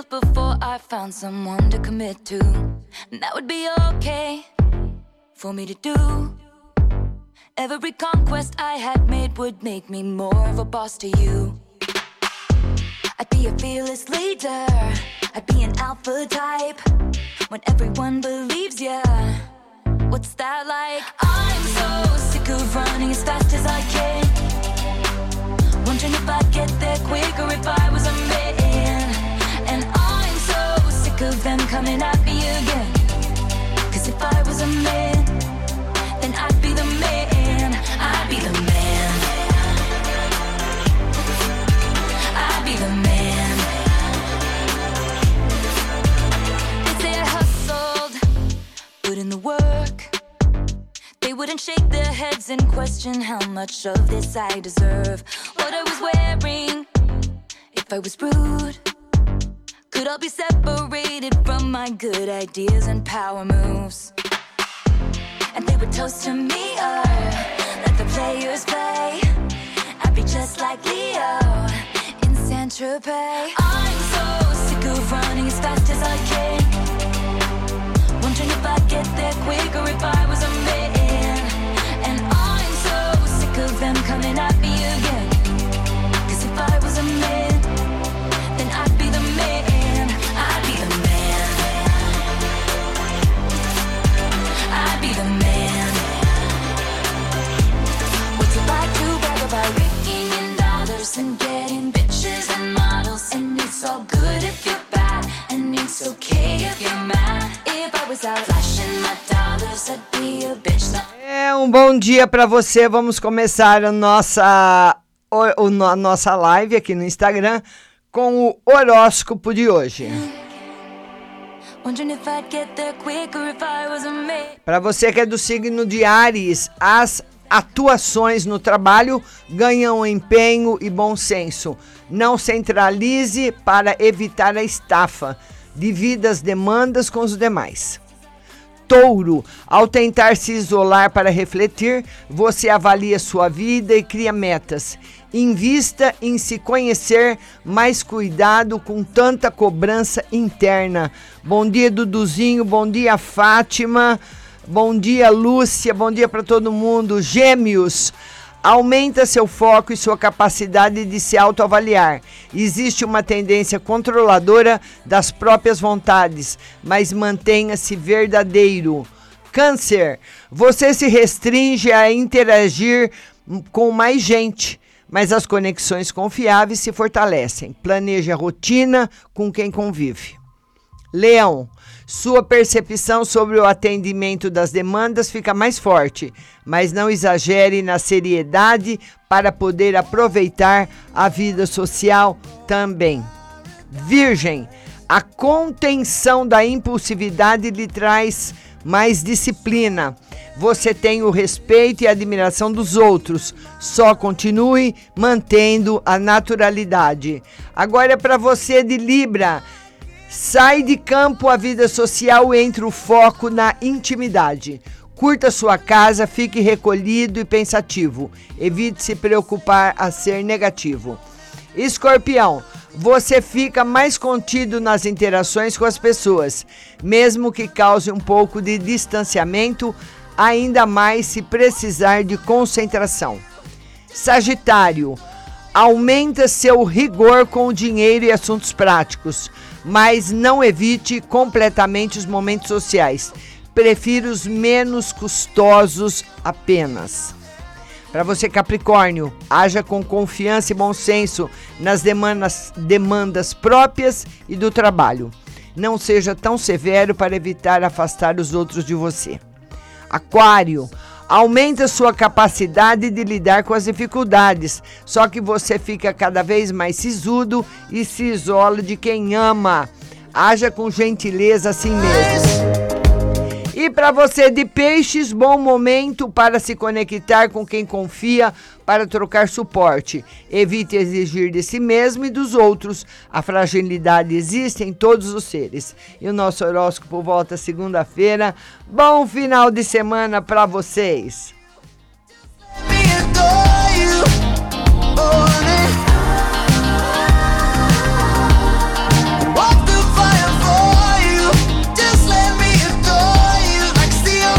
before I found someone to commit to. And that would be okay for me to do. Every conquest I had made would make me more of a boss to you. I'd be a fearless leader, I'd be an alpha type. When everyone believes ya, what's that like? I'm so sick of running as fast as I can. Wondering if I'd get there quicker if I was wouldn't shake their heads and question how much of this I deserve. What I was wearing, if I was rude, could I be separated from my good ideas and power moves. And they would toast to me, or let the players play. I'd be just like Leo in Saint Tropez. I'm so sick of running as fast É um bom dia para você. Vamos começar a nossa, a nossa live aqui no Instagram com o horóscopo de hoje. Para você que é do signo de Ares, as atuações no trabalho ganham empenho e bom senso. Não centralize para evitar a estafa. Divida as demandas com os demais. Touro, ao tentar se isolar para refletir, você avalia sua vida e cria metas. Invista em se conhecer, mas cuidado com tanta cobrança interna. Bom dia, Duduzinho, bom dia, Fátima, bom dia, Lúcia, bom dia para todo mundo. Gêmeos, Aumenta seu foco e sua capacidade de se autoavaliar. Existe uma tendência controladora das próprias vontades, mas mantenha-se verdadeiro. Câncer, você se restringe a interagir com mais gente, mas as conexões confiáveis se fortalecem. Planeje a rotina com quem convive. Leão, sua percepção sobre o atendimento das demandas fica mais forte, mas não exagere na seriedade para poder aproveitar a vida social também. Virgem, a contenção da impulsividade lhe traz mais disciplina. Você tem o respeito e admiração dos outros. Só continue mantendo a naturalidade. Agora é para você de Libra. Sai de campo a vida social entre o foco na intimidade. Curta sua casa, fique recolhido e pensativo. Evite se preocupar a ser negativo. Escorpião, você fica mais contido nas interações com as pessoas, mesmo que cause um pouco de distanciamento, ainda mais se precisar de concentração. Sagitário, aumenta seu rigor com o dinheiro e assuntos práticos, mas não evite completamente os momentos sociais. Prefira os menos custosos apenas. Para você, Capricórnio, haja com confiança e bom senso nas demandas, demandas próprias e do trabalho. Não seja tão severo para evitar afastar os outros de você. Aquário, aumenta sua capacidade de lidar com as dificuldades, só que você fica cada vez mais sisudo e se isola de quem ama. Haja com gentileza assim mesmo. E para você de peixes, bom momento para se conectar com quem confia para trocar suporte. Evite exigir de si mesmo e dos outros. A fragilidade existe em todos os seres. E o nosso horóscopo volta segunda-feira. Bom final de semana para vocês.